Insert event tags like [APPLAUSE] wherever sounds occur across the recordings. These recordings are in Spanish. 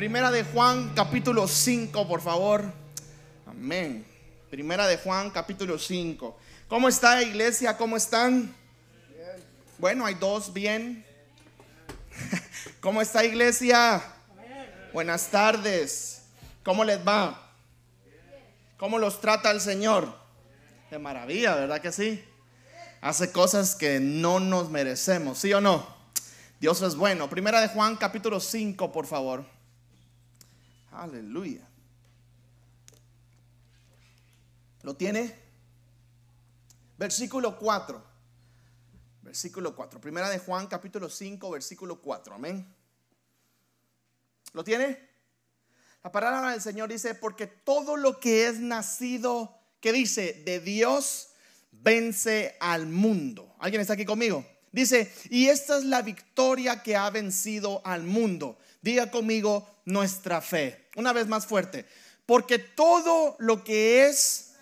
Primera de Juan, capítulo 5, por favor. Amén. Primera de Juan, capítulo 5. ¿Cómo está iglesia? ¿Cómo están? Bueno, hay dos bien. [LAUGHS] ¿Cómo está iglesia? Buenas tardes. ¿Cómo les va? ¿Cómo los trata el Señor? De maravilla, ¿verdad que sí? Hace cosas que no nos merecemos, ¿sí o no? Dios es bueno. Primera de Juan, capítulo 5, por favor. Aleluya. ¿Lo tiene? Versículo 4. Versículo 4. Primera de Juan, capítulo 5, versículo 4. Amén. ¿Lo tiene? La palabra del Señor dice, porque todo lo que es nacido, que dice, de Dios, vence al mundo. ¿Alguien está aquí conmigo? Dice, y esta es la victoria que ha vencido al mundo. Diga conmigo nuestra fe. Una vez más fuerte. Porque todo lo que es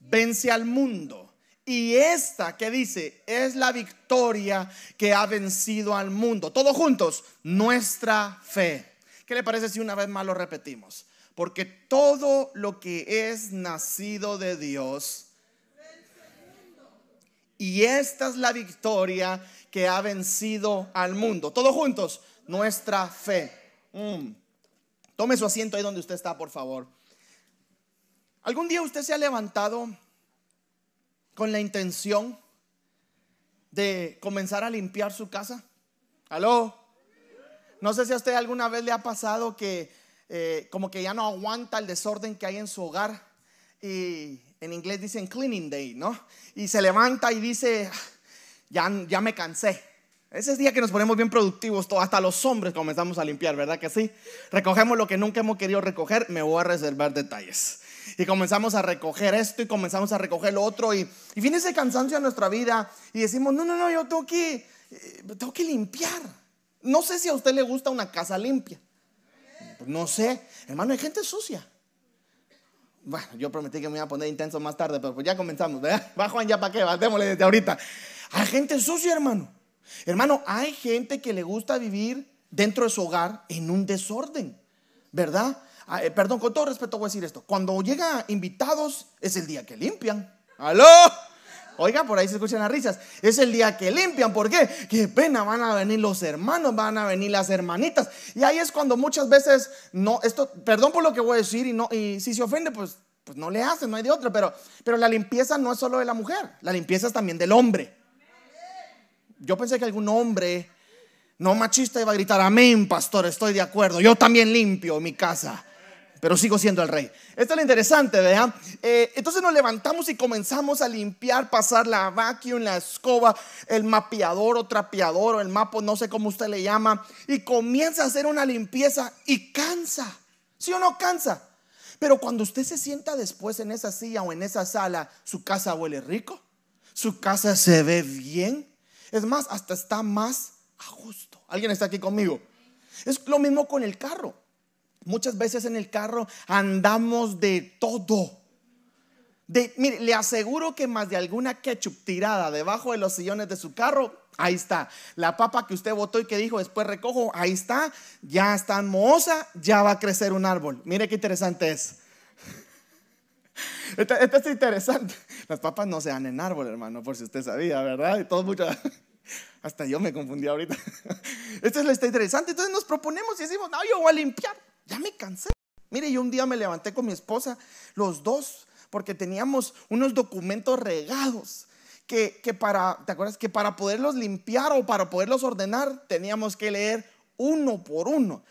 vence al mundo. Y esta que dice es la victoria que ha vencido al mundo. Todos juntos, nuestra fe. ¿Qué le parece si una vez más lo repetimos? Porque todo lo que es nacido de Dios y esta es la victoria que ha vencido al mundo. Todos juntos, nuestra fe. Mm. Tome su asiento ahí donde usted está, por favor. ¿Algún día usted se ha levantado con la intención de comenzar a limpiar su casa? ¿Aló? No sé si a usted alguna vez le ha pasado que eh, como que ya no aguanta el desorden que hay en su hogar y en inglés dicen cleaning day, ¿no? Y se levanta y dice, ya, ya me cansé. Ese es día que nos ponemos bien productivos, hasta los hombres comenzamos a limpiar, ¿verdad que sí? Recogemos lo que nunca hemos querido recoger, me voy a reservar detalles. Y comenzamos a recoger esto y comenzamos a recoger lo otro. Y, y viene ese cansancio a nuestra vida y decimos, no, no, no, yo tengo que, eh, tengo que limpiar. No sé si a usted le gusta una casa limpia. No sé, hermano, hay gente sucia. Bueno, yo prometí que me iba a poner intenso más tarde, pero pues ya comenzamos, ¿verdad? [LAUGHS] Va Juan, ya para qué, démosle desde ahorita. Hay gente sucia, hermano. Hermano, hay gente que le gusta vivir dentro de su hogar en un desorden, ¿verdad? Ah, eh, perdón, con todo respeto voy a decir esto. Cuando llega invitados, es el día que limpian. ¿Aló? Oiga, por ahí se escuchan las risas. Es el día que limpian. ¿Por qué? Qué pena, van a venir los hermanos, van a venir las hermanitas. Y ahí es cuando muchas veces, no, esto, perdón por lo que voy a decir, y, no, y si se ofende, pues, pues no le hacen, no hay de otra. Pero, pero la limpieza no es solo de la mujer, la limpieza es también del hombre. Yo pensé que algún hombre no machista iba a gritar, amén, pastor, estoy de acuerdo. Yo también limpio mi casa pero sigo siendo el rey. Esto es lo interesante, ¿verdad? Eh, entonces nos levantamos y comenzamos a limpiar, pasar la vacuum, la escoba, el mapeador o trapeador o el mapo, no sé cómo usted le llama, y comienza a hacer una limpieza y cansa. ¿Sí o no cansa? Pero cuando usted se sienta después en esa silla o en esa sala, su casa huele rico, su casa se ve bien, es más, hasta está más a gusto. ¿Alguien está aquí conmigo? Es lo mismo con el carro. Muchas veces en el carro andamos de todo. Mire, le aseguro que más de alguna ketchup tirada debajo de los sillones de su carro, ahí está. La papa que usted votó y que dijo después recojo, ahí está. Ya está moza, ya va a crecer un árbol. Mire qué interesante es. Esto, es interesante. [LAUGHS] Las papas no se dan en árbol, hermano, por si usted sabía, ¿verdad? Y todo mucho. [LAUGHS] Hasta yo me confundí ahorita. [LAUGHS] Esto es lo está interesante. Entonces nos proponemos y decimos, no, yo voy a limpiar. Ya me cansé. Mire, yo un día me levanté con mi esposa, los dos, porque teníamos unos documentos regados. Que, que, para, ¿te acuerdas? Que para poderlos limpiar o para poderlos ordenar teníamos que leer uno por uno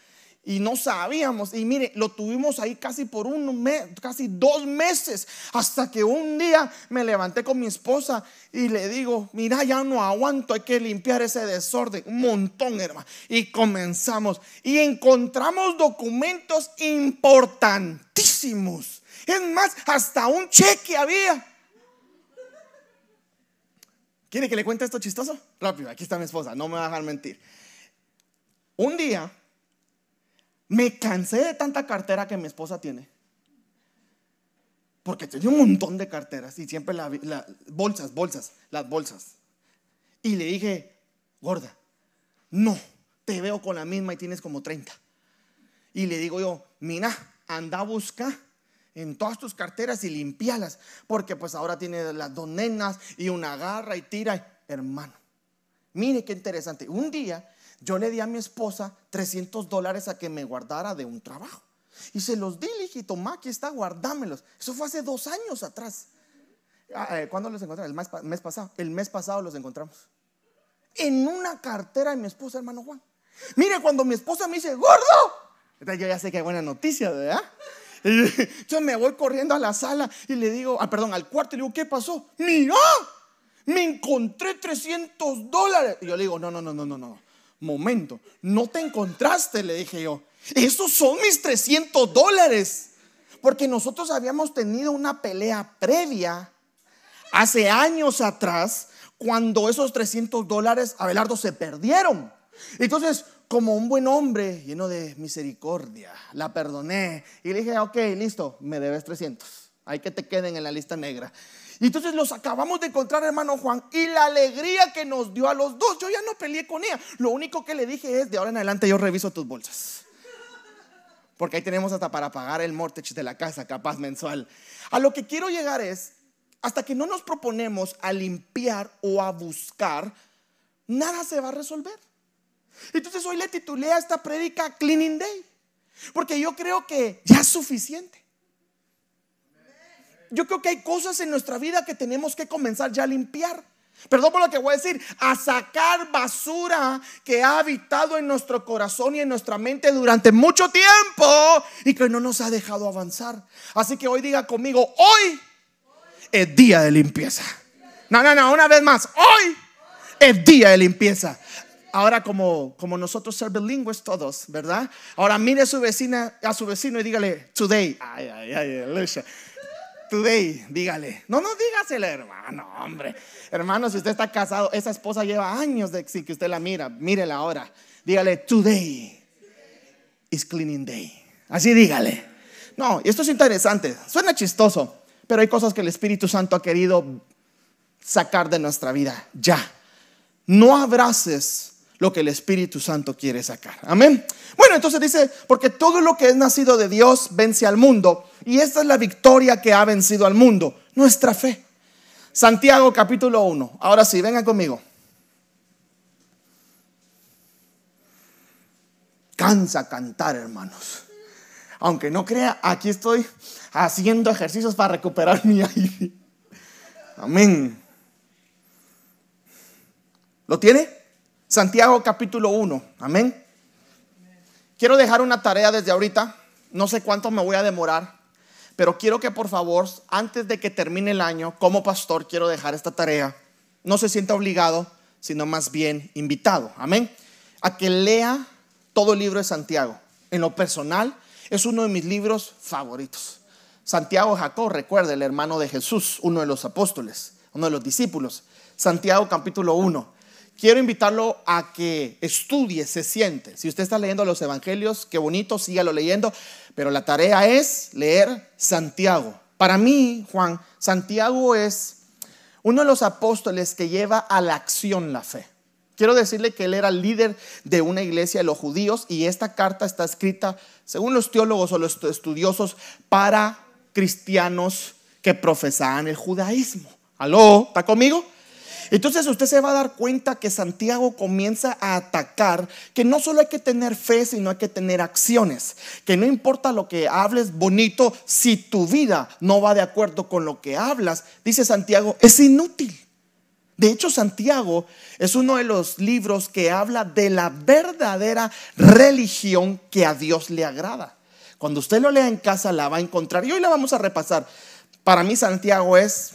y no sabíamos. Y mire, lo tuvimos ahí casi por un mes, casi dos meses, hasta que un día me levanté con mi esposa y le digo, mira, ya no aguanto, hay que limpiar ese desorden, un montón, hermano. Y comenzamos y encontramos documentos importantísimos. Es más, hasta un cheque había. ¿Quiere que le cuente esto chistoso? Rápido, aquí está mi esposa, no me va a dejar mentir. Un día me cansé de tanta cartera que mi esposa tiene. Porque tenía un montón de carteras y siempre las bolsas, bolsas, las bolsas. Y le dije, gorda, no, te veo con la misma y tienes como 30. Y le digo yo, mira, anda a buscar en todas tus carteras y limpialas, porque pues ahora tiene las dos nenas y una garra y tira. Hermano, mire qué interesante. Un día yo le di a mi esposa 300 dólares a que me guardara de un trabajo. Y se los di, le dije, toma, aquí está, guardámelos. Eso fue hace dos años atrás. Ah, eh, ¿Cuándo los encontramos? El mes, pasado. El mes pasado los encontramos. En una cartera de mi esposa, hermano Juan. Mire, cuando mi esposa me dice, gordo, yo ya sé que hay buena noticia, ¿verdad? [LAUGHS] yo me voy corriendo a la sala y le digo, ah, perdón, al cuarto y le digo, ¿qué pasó? Mira, me encontré 300 dólares. Y yo le digo, no, no, no, no, no, no. Momento, no te encontraste, le dije yo. Esos son mis 300 dólares. Porque nosotros habíamos tenido una pelea previa hace años atrás cuando esos 300 dólares, Abelardo, se perdieron. Entonces, como un buen hombre lleno de misericordia, la perdoné y le dije, ok, listo, me debes 300. Hay que te queden en la lista negra. Entonces los acabamos de encontrar, hermano Juan, y la alegría que nos dio a los dos, yo ya no peleé con ella. Lo único que le dije es, de ahora en adelante yo reviso tus bolsas. Porque ahí tenemos hasta para pagar el mortgage de la casa, capaz mensual. A lo que quiero llegar es, hasta que no nos proponemos a limpiar o a buscar, nada se va a resolver. Entonces hoy le titulé a esta prédica Cleaning Day. Porque yo creo que ya es suficiente. Yo creo que hay cosas en nuestra vida que tenemos que comenzar ya a limpiar. Perdón por lo que voy a decir, a sacar basura que ha habitado en nuestro corazón y en nuestra mente durante mucho tiempo y que no nos ha dejado avanzar. Así que hoy diga conmigo, hoy es día de limpieza. No, no, no, una vez más, hoy es día de limpieza ahora como, como nosotros ser bilingües todos, ¿verdad? Ahora mire a su vecina, a su vecino y dígale, today. Ay, ay, ay, Today, dígale. No, no dígaselo, hermano, hombre. Hermano, si usted está casado, esa esposa lleva años de que usted la mira. Mírela ahora. Dígale, today is cleaning day. Así dígale. No, y esto es interesante. Suena chistoso, pero hay cosas que el Espíritu Santo ha querido sacar de nuestra vida ya. No abraces lo que el Espíritu Santo quiere sacar. Amén. Bueno, entonces dice, porque todo lo que es nacido de Dios vence al mundo. Y esta es la victoria que ha vencido al mundo, nuestra fe. Santiago capítulo 1. Ahora sí, vengan conmigo. Cansa cantar, hermanos. Aunque no crea, aquí estoy haciendo ejercicios para recuperar mi aire. Amén. ¿Lo tiene? Santiago capítulo 1. Amén. Quiero dejar una tarea desde ahorita. No sé cuánto me voy a demorar, pero quiero que por favor, antes de que termine el año, como pastor, quiero dejar esta tarea. No se sienta obligado, sino más bien invitado. Amén. A que lea todo el libro de Santiago. En lo personal, es uno de mis libros favoritos. Santiago Jacob, recuerda, el hermano de Jesús, uno de los apóstoles, uno de los discípulos. Santiago capítulo 1 quiero invitarlo a que estudie, se siente. Si usted está leyendo los evangelios, qué bonito, sígalo leyendo, pero la tarea es leer Santiago. Para mí, Juan, Santiago es uno de los apóstoles que lleva a la acción la fe. Quiero decirle que él era líder de una iglesia de los judíos y esta carta está escrita, según los teólogos o los estudiosos, para cristianos que profesaban el judaísmo. ¿Aló? ¿Está conmigo? Entonces usted se va a dar cuenta que Santiago comienza a atacar que no solo hay que tener fe, sino hay que tener acciones. Que no importa lo que hables bonito, si tu vida no va de acuerdo con lo que hablas, dice Santiago, es inútil. De hecho, Santiago es uno de los libros que habla de la verdadera religión que a Dios le agrada. Cuando usted lo lea en casa la va a encontrar y hoy la vamos a repasar. Para mí Santiago es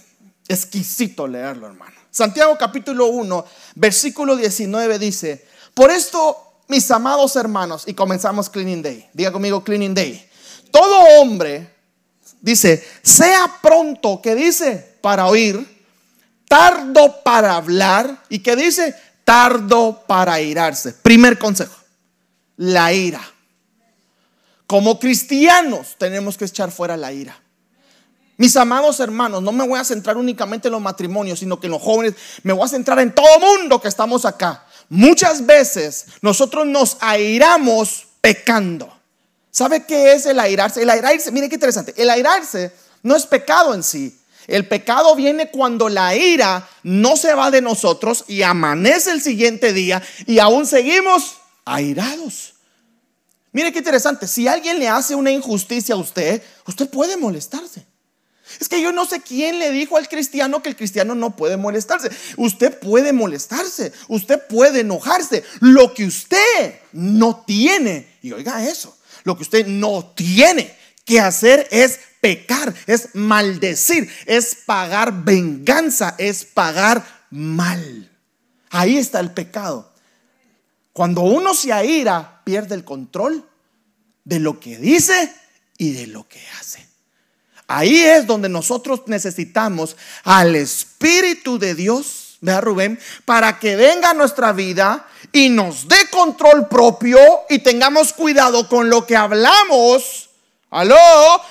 exquisito leerlo, hermano. Santiago capítulo 1, versículo 19 dice, por esto, mis amados hermanos, y comenzamos Cleaning Day, diga conmigo Cleaning Day, todo hombre, dice, sea pronto, que dice, para oír, tardo para hablar, y que dice, tardo para irarse. Primer consejo, la ira. Como cristianos tenemos que echar fuera la ira. Mis amados hermanos, no me voy a centrar únicamente en los matrimonios, sino que en los jóvenes, me voy a centrar en todo mundo que estamos acá. Muchas veces nosotros nos airamos pecando. ¿Sabe qué es el airarse? El airarse, mire qué interesante. El airarse no es pecado en sí. El pecado viene cuando la ira no se va de nosotros y amanece el siguiente día y aún seguimos airados. Mire qué interesante. Si alguien le hace una injusticia a usted, usted puede molestarse. Es que yo no sé quién le dijo al cristiano que el cristiano no puede molestarse. Usted puede molestarse, usted puede enojarse. Lo que usted no tiene, y oiga eso, lo que usted no tiene que hacer es pecar, es maldecir, es pagar venganza, es pagar mal. Ahí está el pecado. Cuando uno se aira, pierde el control de lo que dice y de lo que hace. Ahí es donde nosotros necesitamos al Espíritu de Dios, vea Rubén, para que venga a nuestra vida y nos dé control propio y tengamos cuidado con lo que hablamos, aló,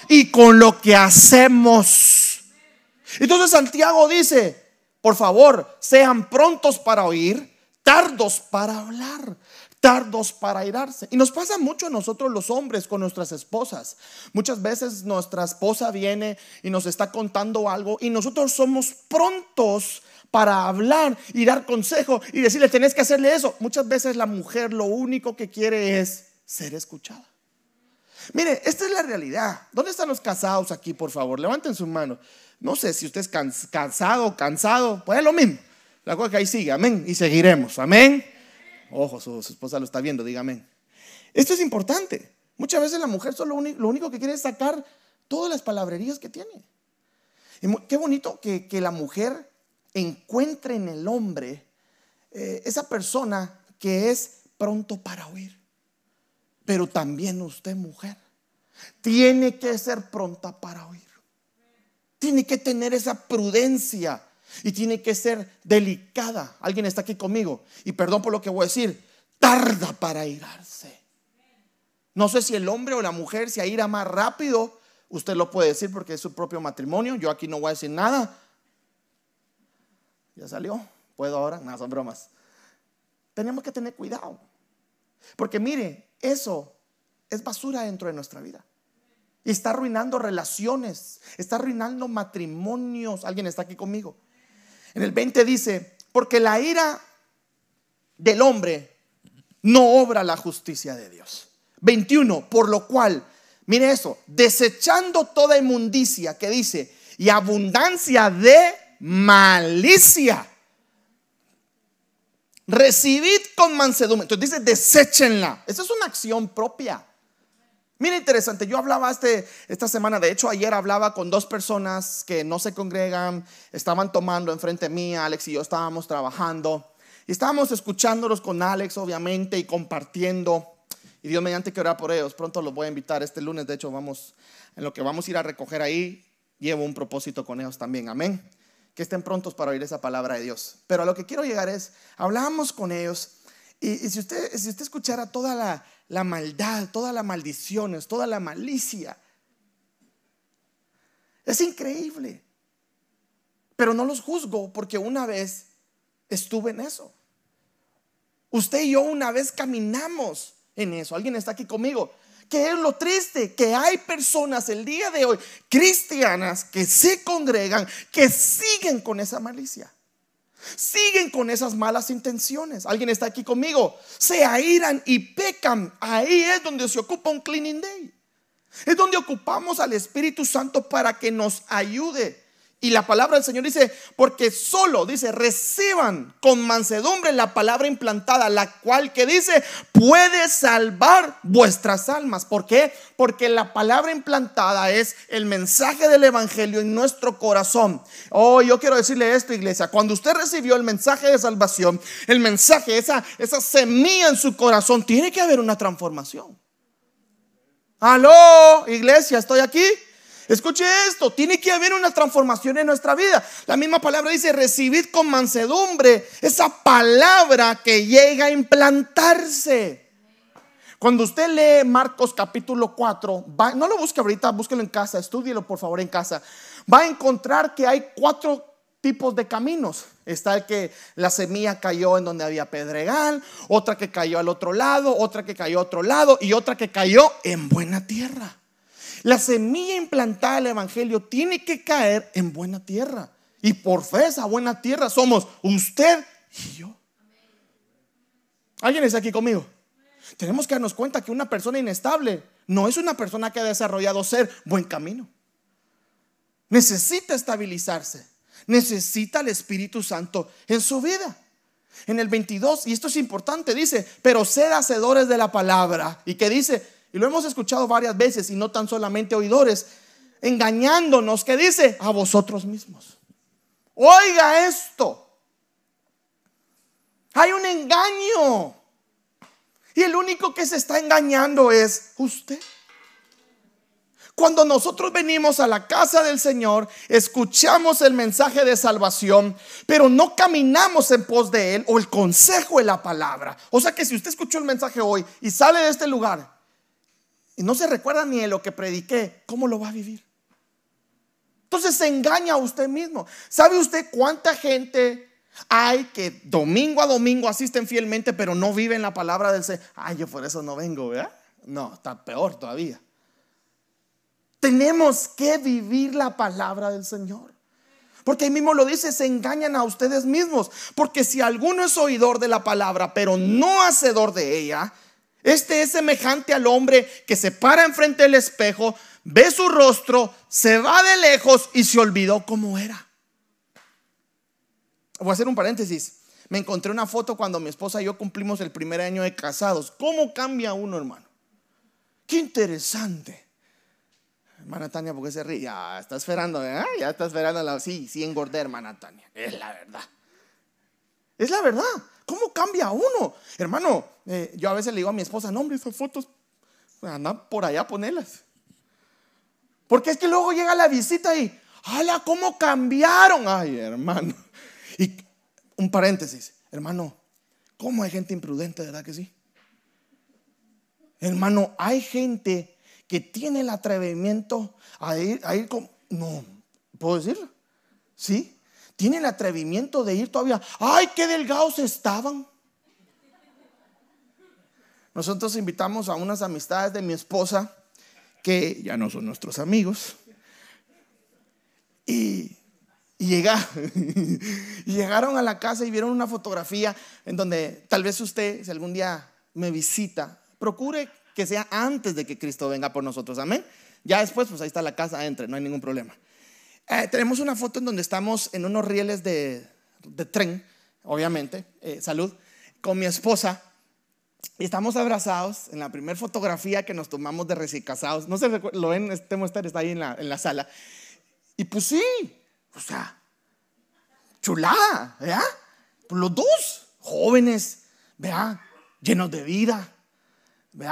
y con lo que hacemos. Entonces Santiago dice, por favor, sean prontos para oír, tardos para hablar tardos para airarse. Y nos pasa mucho a nosotros los hombres con nuestras esposas. Muchas veces nuestra esposa viene y nos está contando algo y nosotros somos prontos para hablar y dar consejo y decirle, tenés que hacerle eso. Muchas veces la mujer lo único que quiere es ser escuchada. Mire, esta es la realidad. ¿Dónde están los casados aquí, por favor? Levanten su mano. No sé si usted es cansado, cansado, pues es lo mismo. La cosa que ahí sigue, amén. Y seguiremos, amén. Ojo, su, esposa lo está viendo, dígame. Esto es importante. Muchas veces la mujer solo lo único que quiere es sacar todas las palabrerías que tiene. Y qué bonito que, la mujer encuentre en el hombre eh, esa persona que es pronto para oír. Pero también usted, mujer, tiene que ser pronta para oír. Tiene que tener esa prudencia y tiene que ser delicada. Alguien está aquí conmigo y perdón por lo que voy a decir, tarda para irarse. No sé si el hombre o la mujer se ira más rápido, usted lo puede decir porque es su propio matrimonio, yo aquí no voy a decir nada. Ya salió, puedo ahora, nada, son bromas. Tenemos que tener cuidado, porque mire, eso es basura dentro de nuestra vida. Y está arruinando relaciones, está arruinando matrimonios. Alguien está aquí conmigo. En el 20 dice, porque la ira del hombre no obra la justicia de Dios. 21, por lo cual, mire eso, desechando toda inmundicia que dice, y abundancia de malicia. Recibid con mansedumbre. Entonces dice, deséchenla. Esa es una acción propia. Mira interesante, yo hablaba este, esta semana, de hecho ayer hablaba con dos personas que no se congregan, estaban tomando enfrente mí, Alex y yo estábamos trabajando y estábamos escuchándolos con Alex obviamente y compartiendo y Dios mediante que orar por ellos, pronto los voy a invitar este lunes, de hecho vamos, en lo que vamos a ir a recoger ahí, llevo un propósito con ellos también, amén, que estén prontos para oír esa palabra de Dios. Pero a lo que quiero llegar es, hablamos con ellos y, si, usted, si usted escuchara toda la la maldad, todas las maldiciones, toda la malicia. Es increíble. Pero no los juzgo porque una vez estuve en eso. Usted y yo una vez caminamos en eso. Alguien está aquí conmigo. Que es lo triste, que hay personas el día de hoy, cristianas, que se congregan, que siguen con esa malicia. Siguen con esas malas intenciones. Alguien está aquí conmigo. Se airan y pecan. Ahí es donde se ocupa un cleaning day. Es donde ocupamos al Espíritu Santo para que nos ayude y la palabra del Señor dice, porque solo, dice, reciban con mansedumbre la palabra implantada, la cual que dice, puede salvar vuestras almas. ¿Por qué? Porque la palabra implantada es el mensaje del Evangelio en nuestro corazón. Oh, yo quiero decirle esto, iglesia, cuando usted recibió el mensaje de salvación, el mensaje, esa, esa semilla en su corazón, tiene que haber una transformación. Aló, iglesia, estoy aquí. Escuche esto, tiene que haber una transformación en nuestra vida. La misma palabra dice, recibid con mansedumbre esa palabra que llega a implantarse. Cuando usted lee Marcos capítulo 4, no lo busque ahorita, búsquelo en casa, estúdielo por favor en casa. Va a encontrar que hay cuatro tipos de caminos. Está el que la semilla cayó en donde había pedregal, otra que cayó al otro lado, otra que cayó a otro lado y otra que cayó en buena tierra. La semilla implantada del Evangelio tiene que caer en buena tierra. Y por fe esa buena tierra somos usted y yo. ¿Alguien está aquí conmigo? Tenemos que darnos cuenta que una persona inestable no es una persona que ha desarrollado ser buen camino. Necesita estabilizarse. Necesita el Espíritu Santo en su vida. En el 22, y esto es importante, dice, pero sed hacedores de la palabra. Y que dice, y lo hemos escuchado varias veces, y no tan solamente oidores, engañándonos, que dice, a vosotros mismos. Oiga esto. Hay un engaño. Y el único que se está engañando es usted. Cuando nosotros venimos a la casa del Señor, escuchamos el mensaje de salvación, pero no caminamos en pos de Él o el consejo de la palabra. O sea que si usted escuchó el mensaje hoy y sale de este lugar y no se recuerda ni de lo que prediqué, ¿cómo lo va a vivir? Entonces se engaña a usted mismo. ¿Sabe usted cuánta gente hay que domingo a domingo asisten fielmente, pero no viven la palabra del Señor? Ay, yo por eso no vengo, ¿verdad? No, está peor todavía. Tenemos que vivir la palabra del Señor. Porque ahí mismo lo dice, se engañan a ustedes mismos. Porque si alguno es oidor de la palabra, pero no hacedor de ella, este es semejante al hombre que se para enfrente del espejo, ve su rostro, se va de lejos y se olvidó cómo era. Voy a hacer un paréntesis. Me encontré una foto cuando mi esposa y yo cumplimos el primer año de casados. ¿Cómo cambia uno, hermano? Qué interesante. Hermana Tania, ¿por qué se ríe? Ya está esperando, ¿eh? Ya está esperando. La... Sí, sí engordé, hermana Tania. Es la verdad. Es la verdad. ¿Cómo cambia uno? Hermano, eh, yo a veces le digo a mi esposa, no, hombre, esas fotos, anda por allá a ponerlas. Porque es que luego llega la visita y, ¡hala, cómo cambiaron! Ay, hermano. Y un paréntesis, hermano, ¿cómo hay gente imprudente, verdad que sí? Hermano, hay gente que tiene el atrevimiento a ir, a ir con... No, ¿puedo decirlo? ¿Sí? Tiene el atrevimiento de ir todavía. ¡Ay, qué delgados estaban! Nosotros invitamos a unas amistades de mi esposa que ya no son nuestros amigos. Y, [LAUGHS] y, llegaron a la casa y vieron una fotografía en donde tal vez usted, si algún día me visita, procure que sea antes de que Cristo venga por nosotros. Amén. Ya después, pues ahí está la casa, entre, no hay ningún problema. Eh, tenemos una foto en donde estamos en unos rieles de, tren, obviamente, eh, salud, con mi esposa. Y estamos abrazados en la primera fotografía que nos tomamos de recién casados. No se lo ven, este muestra está ahí en la, en la sala. Y pues sí, o sea, chulada, ¿verdad? Pues los dos, jóvenes, vea, llenos de vida,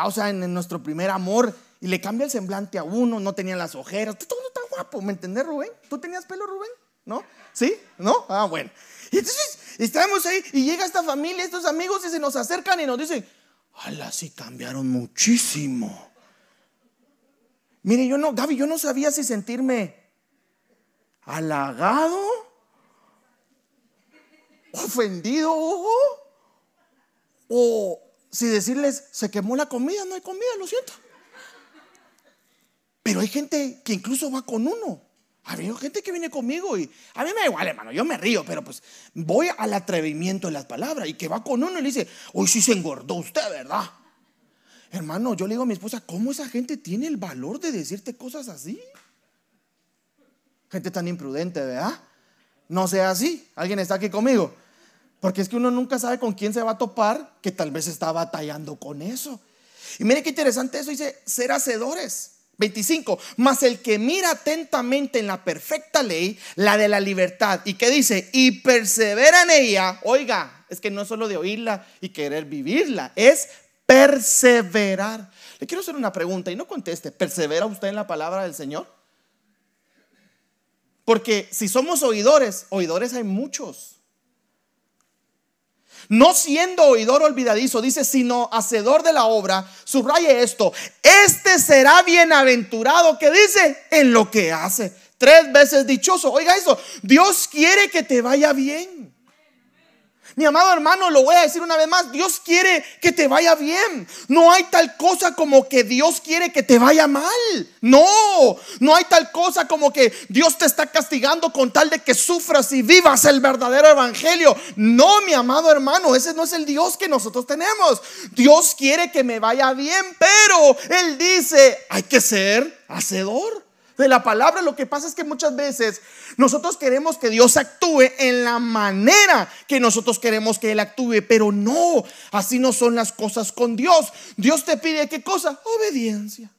o sea, en, nuestro primer amor, y le cambia el semblante a uno, no tenía las ojeras, todo guapo, ¿me entendés, Rubén? ¿Tú tenías pelo, Rubén? ¿No? ¿Sí? ¿No? Ah, bueno. Y entonces estamos ahí y llega esta familia, estos amigos, y se nos acercan y nos dicen, ¡Hala, sí cambiaron muchísimo! Mire, yo no, Gaby, yo no sabía si sentirme halagado, ofendido, o si decirles, se quemó la comida, no hay comida, lo siento. Pero hay gente que incluso va con uno. Hay gente que viene conmigo y a mí me da igual, hermano, yo me río, pero pues voy al atrevimiento de las palabras y que va con uno y le dice, hoy sí se engordó usted, ¿verdad? Hermano, yo le digo a mi esposa, ¿cómo esa gente tiene el valor de decirte cosas así? Gente tan imprudente, ¿verdad? No sea así. ¿Alguien está aquí conmigo? Porque es que uno nunca sabe con quién se va a topar que tal vez está batallando con eso. Y mire qué interesante eso, dice ser hacedores. 25, mas el que mira atentamente en la perfecta ley, la de la libertad, y que dice, y persevera en ella, oiga, es que no es solo de oírla y querer vivirla, es perseverar. Le quiero hacer una pregunta y no conteste, ¿persevera usted en la palabra del Señor? Porque si somos oidores, oidores hay muchos. No siendo oidor olvidadizo, dice, sino hacedor de la obra, subraye esto, este será bienaventurado que dice en lo que hace. tres veces dichoso. Oiga eso, Dios quiere que te vaya bien. Mi amado hermano, lo voy a decir una vez más, Dios quiere que te vaya bien. No hay tal cosa como que Dios quiere que te vaya mal. No, no hay tal cosa como que Dios te está castigando con tal de que sufras y vivas el verdadero evangelio. No, mi amado hermano, ese no es el Dios que nosotros tenemos. Dios quiere que me vaya bien, pero Él dice, hay que ser hacedor de la palabra. Lo que pasa es que muchas veces nosotros queremos que Dios actúe en la manera que nosotros queremos que Él actúe, pero no, así no son las cosas con Dios. Dios te pide qué cosa? Obediencia.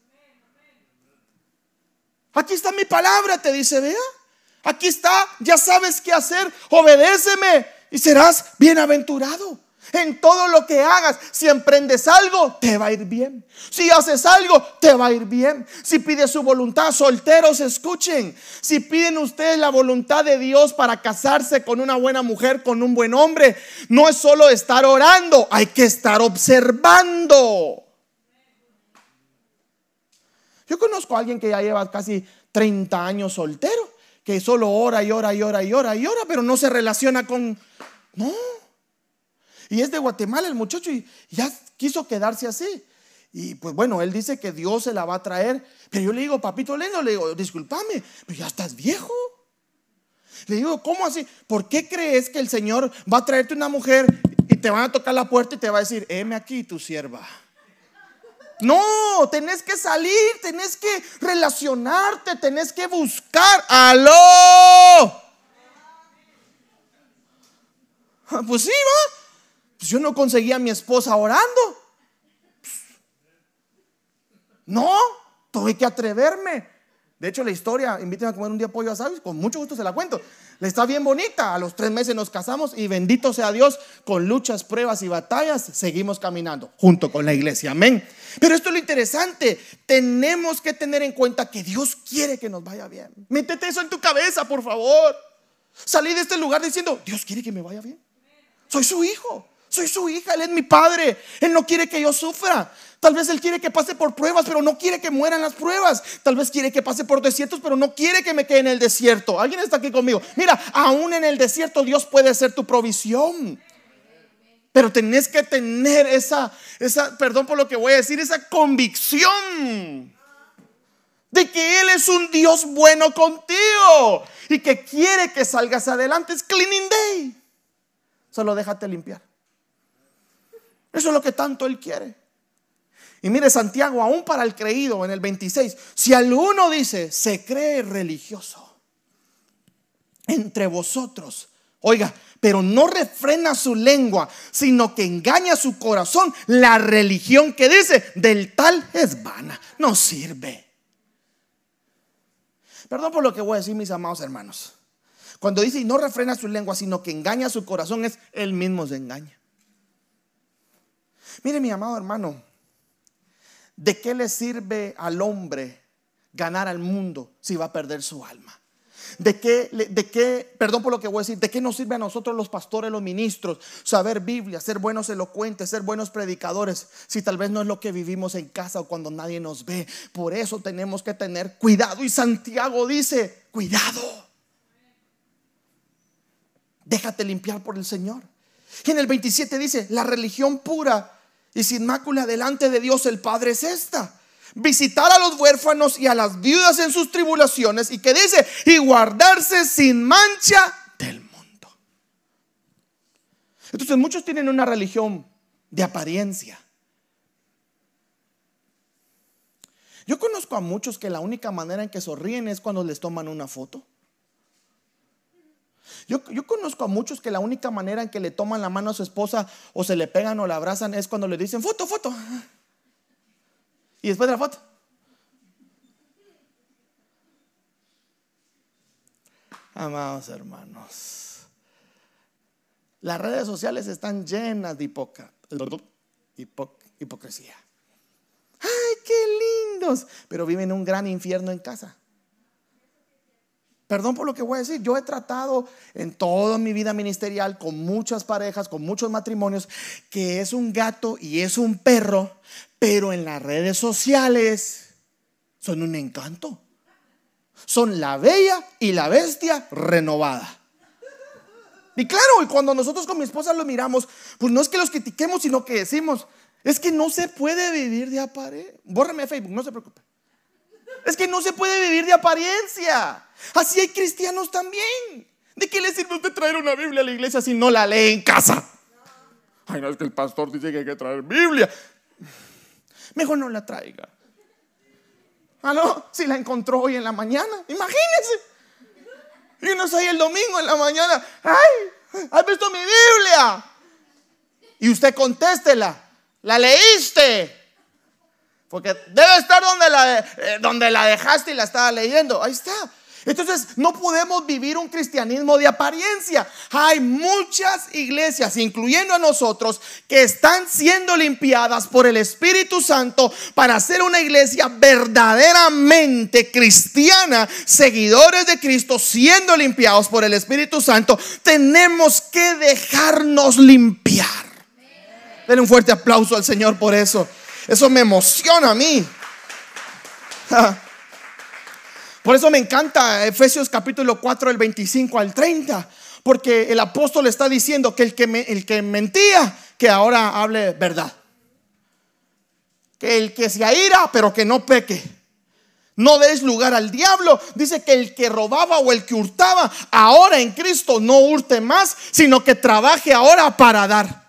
Aquí está mi palabra, te dice, vea. Aquí está, ya sabes qué hacer, obedéceme y serás bienaventurado. En todo lo que hagas, si emprendes algo, te va a ir bien. Si haces algo, te va a ir bien. Si pides su voluntad, solteros, escuchen. Si piden ustedes la voluntad de Dios para casarse con una buena mujer, con un buen hombre, no es solo estar orando, hay que estar observando. Yo conozco a alguien que ya lleva casi 30 años soltero, que solo ora y ora y ora y ora y ora, pero no se relaciona con... No. Y es de Guatemala el muchacho y ya quiso quedarse así. Y pues bueno, él dice que Dios se la va a traer. Pero yo le digo, papito lindo, le digo, discúlpame, pero ya estás viejo. Le digo, ¿cómo así? ¿Por qué crees que el Señor va a traerte una mujer y te van a tocar la puerta y te va a decir, heme aquí tu sierva? No, tenés que salir, tenés que relacionarte, tenés que buscar. ¡Aló! Pues sí, va. Pues yo no conseguía a mi esposa orando. No, tuve que atreverme. De hecho, la historia, inviten a comer un día pollo a sabes, con mucho gusto se la cuento. Le está bien bonita. A los tres meses nos casamos y bendito sea Dios, con luchas, pruebas y batallas, seguimos caminando junto con la iglesia. Amén. Pero esto es lo interesante. Tenemos que tener en cuenta que Dios quiere que nos vaya bien. Métete eso en tu cabeza, por favor. Salí de este lugar diciendo, Dios quiere que me vaya bien. Soy su hijo. Soy su hija, Él es mi padre. Él no quiere que yo sufra. Tal vez Él quiere que pase por pruebas, pero no quiere que mueran las pruebas. Tal vez quiere que pase por desiertos, pero no quiere que me quede en el desierto. ¿Alguien está aquí conmigo? Mira, aún en el desierto Dios puede ser tu provisión. Pero tenés que tener esa, esa, perdón por lo que voy a decir, esa convicción de que Él es un Dios bueno contigo y que quiere que salgas adelante. Es cleaning day. Solo déjate limpiar. Eso es lo que tanto Él quiere. Y mire Santiago, aún para el creído en el 26, si alguno dice, se cree religioso entre vosotros, oiga, pero no refrena su lengua, sino que engaña su corazón, la religión que dice, del tal es vana, no sirve. Perdón por lo que voy a decir, mis amados hermanos. Cuando dice y no refrena su lengua, sino que engaña su corazón, es él mismo se engaña. Mire mi amado hermano, ¿de qué le sirve al hombre ganar al mundo si va a perder su alma? ¿De qué, ¿De qué, perdón por lo que voy a decir, de qué nos sirve a nosotros los pastores, los ministros, saber Biblia, ser buenos elocuentes, ser buenos predicadores, si tal vez no es lo que vivimos en casa o cuando nadie nos ve? Por eso tenemos que tener cuidado. Y Santiago dice, cuidado. Déjate limpiar por el Señor. Y en el 27 dice, la religión pura y sin mácula delante de Dios el Padre es esta. Visitar a los huérfanos y a las viudas en sus tribulaciones y que dice, y guardarse sin mancha del mundo. Entonces muchos tienen una religión de apariencia. Yo conozco a muchos que la única manera en que sonríen es cuando les toman una foto. Yo, conozco a muchos que la única manera en que le toman la mano a su esposa o se le pegan o la abrazan es cuando le dicen foto, foto. Y después de la foto. Amados hermanos, las redes sociales están llenas de hipocresía. ¡Ay, qué lindos! Pero viven un gran infierno en casa. Perdón por lo que voy a decir, yo he tratado en toda mi vida ministerial con muchas parejas, con muchos matrimonios, que es un gato y es un perro, pero en las redes sociales son un encanto. Son la bella y la bestia renovada. Y claro, y cuando nosotros con mi esposa lo miramos, pues no es que los critiquemos, sino que decimos, es que no se puede vivir de apariencia. Bórrame a Facebook, no se preocupe. Es que no se puede vivir de apariencia. Así hay cristianos también. ¿De qué le sirve usted traer una Biblia a la iglesia si no la lee en casa? Ay, no, es que el pastor dice que hay que traer Biblia. Mejor no la traiga. Ah, no, si la encontró hoy en la mañana, imagínese. Y uno ahí el domingo en la mañana, ay, ¿has visto mi Biblia? Y usted contéstela, ¿la leíste? Porque debe estar donde la, eh, donde la dejaste y la estaba leyendo. Ahí está. Entonces no podemos vivir un cristianismo de apariencia. Hay muchas iglesias, incluyendo a nosotros, que están siendo limpiadas por el Espíritu Santo para ser una iglesia verdaderamente cristiana, seguidores de Cristo, siendo limpiados por el Espíritu Santo. Tenemos que dejarnos limpiar. Denle un fuerte aplauso al Señor por eso. Eso me emociona a mí. Por eso me encanta Efesios capítulo 4, el 25 al 30, porque el apóstol está diciendo que el que, el que mentía, que ahora hable verdad. Que el que se aira, pero que no peque. No des lugar al diablo. Dice que el que robaba o el que hurtaba, ahora en Cristo no hurte más, sino que trabaje ahora para dar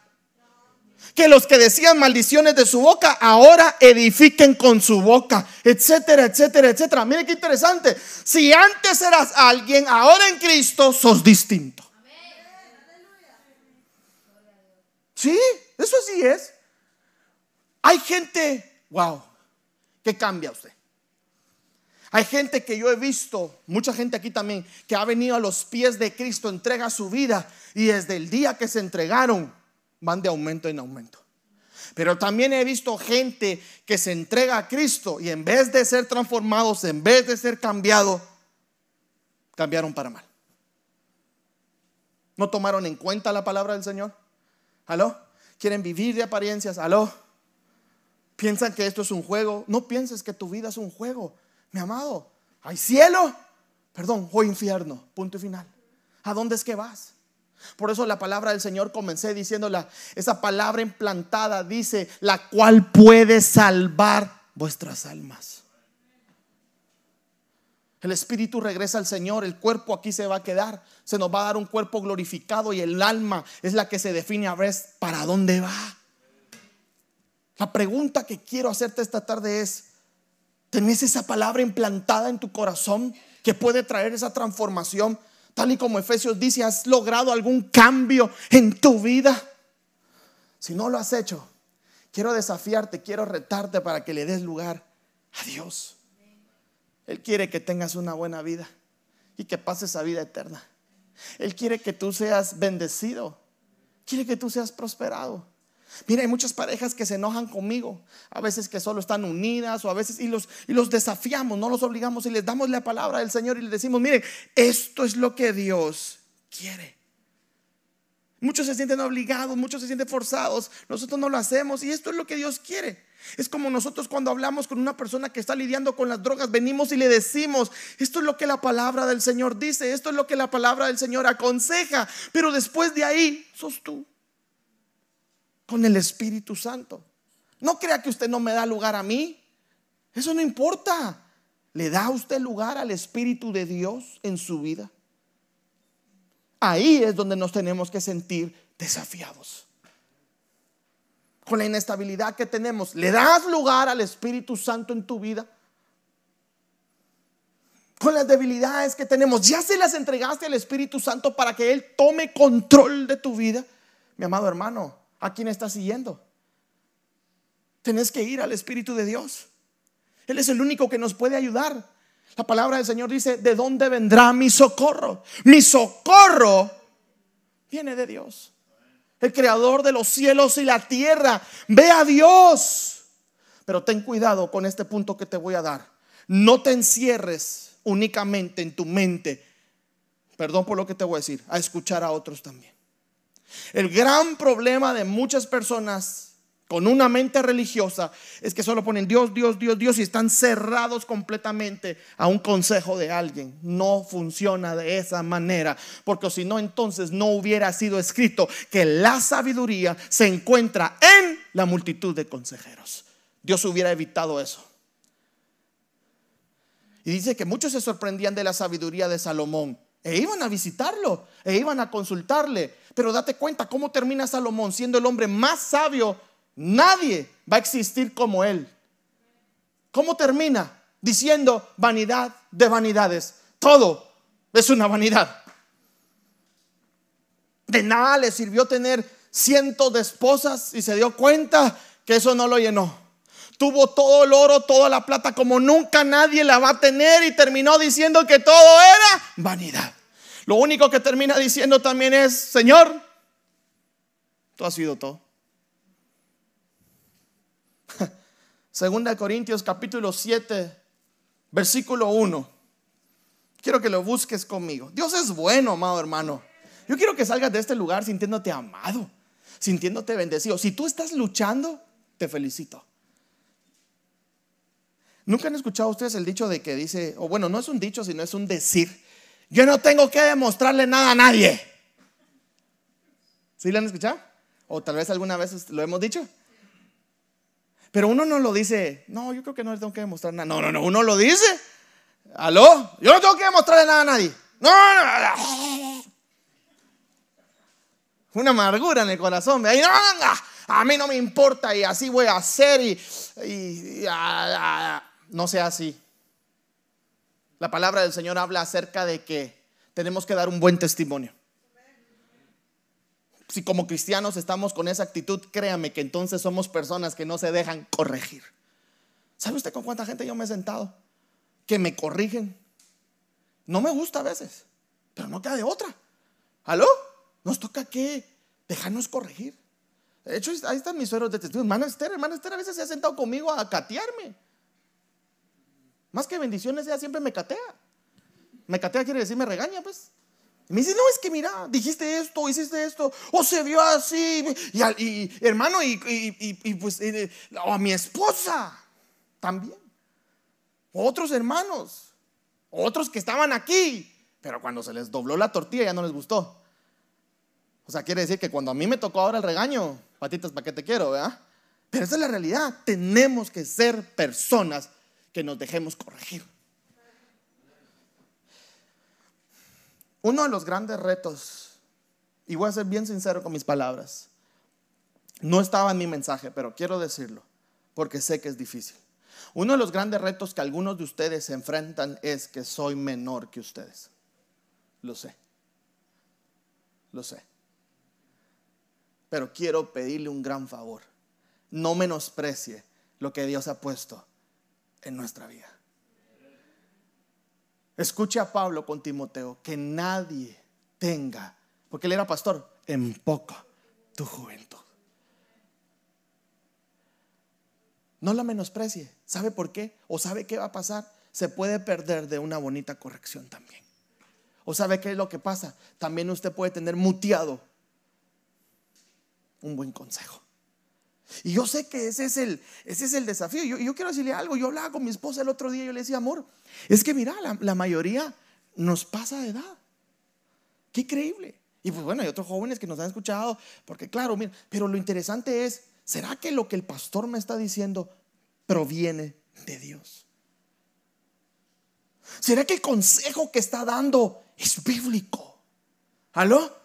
que los que decían maldiciones de su boca ahora edifiquen con su boca, etcétera, etcétera, etcétera. Mire qué interesante. Si antes eras alguien, ahora en Cristo sos distinto. Sí, eso sí es. Hay gente, wow, que cambia usted. Hay gente que yo he visto, mucha gente aquí también, que ha venido a los pies de Cristo, entrega su vida y desde el día que se entregaron, van de aumento en aumento. Pero también he visto gente que se entrega a Cristo y en vez de ser transformados, en vez de ser cambiados, cambiaron para mal. ¿No tomaron en cuenta la palabra del Señor? ¿Aló? ¿Quieren vivir de apariencias? ¿Aló? ¿Piensan que esto es un juego? No pienses que tu vida es un juego, mi amado. ¿Hay cielo? Perdón, o infierno. Punto y final. ¿A dónde es que vas? Por eso la palabra del Señor comencé diciéndola, esa palabra implantada dice, la cual puede salvar vuestras almas. El espíritu regresa al Señor, el cuerpo aquí se va a quedar, se nos va a dar un cuerpo glorificado y el alma es la que se define a ver para dónde va. La pregunta que quiero hacerte esta tarde es, ¿tenés esa palabra implantada en tu corazón que puede traer esa transformación? Tal y como Efesios dice, ¿has logrado algún cambio en tu vida? Si no lo has hecho, quiero desafiarte, quiero retarte para que le des lugar a Dios. Él quiere que tengas una buena vida y que pases a vida eterna. Él quiere que tú seas bendecido. Quiere que tú seas prosperado. Mira, hay muchas parejas que se enojan conmigo, a veces que solo están unidas o a veces y los, y los desafiamos, no los obligamos y les damos la palabra del Señor y les decimos, miren, esto es lo que Dios quiere. Muchos se sienten obligados, muchos se sienten forzados, nosotros no lo hacemos y esto es lo que Dios quiere. Es como nosotros cuando hablamos con una persona que está lidiando con las drogas, venimos y le decimos, esto es lo que la palabra del Señor dice, esto es lo que la palabra del Señor aconseja, pero después de ahí sos tú con el Espíritu Santo. No crea que usted no me da lugar a mí. Eso no importa. ¿Le da usted lugar al Espíritu de Dios en su vida? Ahí es donde nos tenemos que sentir desafiados. Con la inestabilidad que tenemos, ¿le das lugar al Espíritu Santo en tu vida? Con las debilidades que tenemos, ¿ya se las entregaste al Espíritu Santo para que Él tome control de tu vida? Mi amado hermano, ¿A quién estás siguiendo? Tenés que ir al Espíritu de Dios. Él es el único que nos puede ayudar. La palabra del Señor dice, ¿de dónde vendrá mi socorro? Mi socorro viene de Dios. El creador de los cielos y la tierra. Ve a Dios. Pero ten cuidado con este punto que te voy a dar. No te encierres únicamente en tu mente. Perdón por lo que te voy a decir. A escuchar a otros también. El gran problema de muchas personas con una mente religiosa es que solo ponen Dios, Dios, Dios, Dios y están cerrados completamente a un consejo de alguien. No funciona de esa manera, porque si no, entonces no hubiera sido escrito que la sabiduría se encuentra en la multitud de consejeros. Dios hubiera evitado eso. Y dice que muchos se sorprendían de la sabiduría de Salomón. E iban a visitarlo, e iban a consultarle. Pero date cuenta cómo termina Salomón siendo el hombre más sabio Nadie va a existir como Él. ¿Cómo termina? Diciendo vanidad de vanidades. Todo es una vanidad. De nada le sirvió tener cientos de esposas y se dio cuenta que eso no lo llenó. Tuvo todo el oro, toda la plata como nunca nadie la va a tener y terminó diciendo que todo era vanidad. Lo único que termina diciendo también es, Señor, tú has sido todo. [LAUGHS] Segunda de Corintios capítulo 7, versículo 1. Quiero que lo busques conmigo. Dios es bueno, amado hermano. Yo quiero que salgas de este lugar sintiéndote amado, sintiéndote bendecido. Si tú estás luchando, te felicito. ¿Nunca han escuchado ustedes el dicho de que dice, o bueno, no es un dicho, sino es un decir, yo no tengo que demostrarle nada a nadie? ¿Sí lo han escuchado? O tal vez alguna vez lo hemos dicho. Pero uno no lo dice, no, yo creo que no le tengo que demostrar nada. No, no, no, uno lo dice. ¿Aló? Yo no tengo que demostrarle nada a nadie. No, no, no. Una amargura en el corazón. no, a mí no me importa y así voy a hacer y, no sea así. La palabra del Señor habla acerca de que tenemos que dar un buen testimonio si como cristianos estamos con esa actitud, créame que entonces somos personas que no se dejan corregir. ¿Sabe usted con cuánta gente yo me he sentado? Que me corrigen. No me gusta a veces, pero no queda de otra. ¿Aló? Nos toca que dejarnos corregir. De hecho, ahí están mis sueros de testigo. Hermana Esther, hermana Esther a veces se ha sentado conmigo a catearme. Más que bendiciones, ella siempre me catea. Me catea quiere decir me regaña, pues. Y me dice, no, es que mira, dijiste esto, hiciste esto, o se vio así. Y, hermano, y, pues a mi esposa también. Otros hermanos, otros que estaban aquí, pero cuando se les dobló la tortilla ya no les gustó. O sea, quiere decir que cuando a mí me tocó ahora el regaño, patitas, ¿para qué te quiero, verdad? Pero esa es la realidad. Tenemos que ser personas que nos dejemos corregir. Uno de los grandes retos, y voy a ser bien sincero con mis palabras, no estaba en mi mensaje, pero quiero decirlo, porque sé que es difícil. Uno de los grandes retos que algunos de ustedes se enfrentan es que soy menor que ustedes. Lo sé. Lo sé. Pero quiero pedirle un gran favor. No menosprecie lo que Dios ha puesto en nuestra vida. Escuche a Pablo con Timoteo, que nadie tenga, porque él era pastor, en poco tu juventud. No la menosprecie. ¿Sabe por qué? ¿O sabe qué va a pasar? Se puede perder de una bonita corrección también. ¿O sabe qué es lo que pasa? También usted puede tener muteado un buen consejo. Y yo sé que ese es el, ese es el desafío. Yo, yo quiero decirle algo. Yo hablaba con mi esposa el otro día y yo le decía, amor, es que mira, la, mayoría nos pasa de edad. Qué increíble. Y pues bueno, hay otros jóvenes que nos han escuchado, porque claro, mira, pero lo interesante es, ¿será que lo que el pastor me está diciendo proviene de Dios? ¿Será que el consejo que está dando es bíblico? ¿Aló?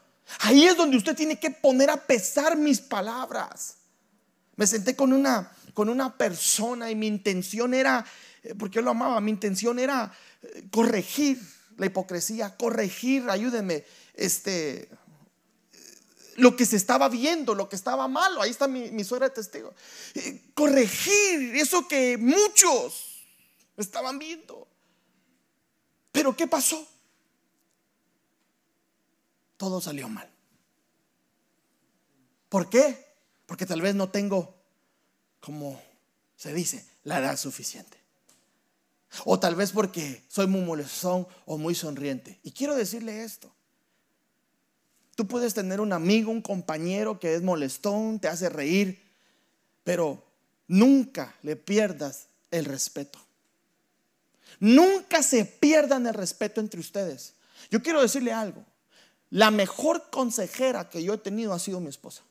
Ahí es donde usted tiene que poner a pesar mis palabras. Me senté con una, con una persona y mi intención era, eh, porque yo lo amaba, mi intención era eh, corregir la hipocresía, corregir, ayúdenme, este, lo que se estaba viendo, lo que estaba malo. Ahí está mi, mi suegra de testigo. Eh, corregir eso que muchos estaban viendo. Pero ¿qué pasó? Todo salió mal. ¿Por qué? Porque tal vez no tengo, como se dice, la edad suficiente. O tal vez porque soy muy molestón o muy sonriente. Y quiero decirle esto. Tú puedes tener un amigo, un compañero que es molestón, te hace reír, Pero nunca le pierdas el respeto. Nunca se pierdan el respeto entre ustedes. Yo quiero decirle algo. La mejor consejera que yo he tenido ha sido mi esposa.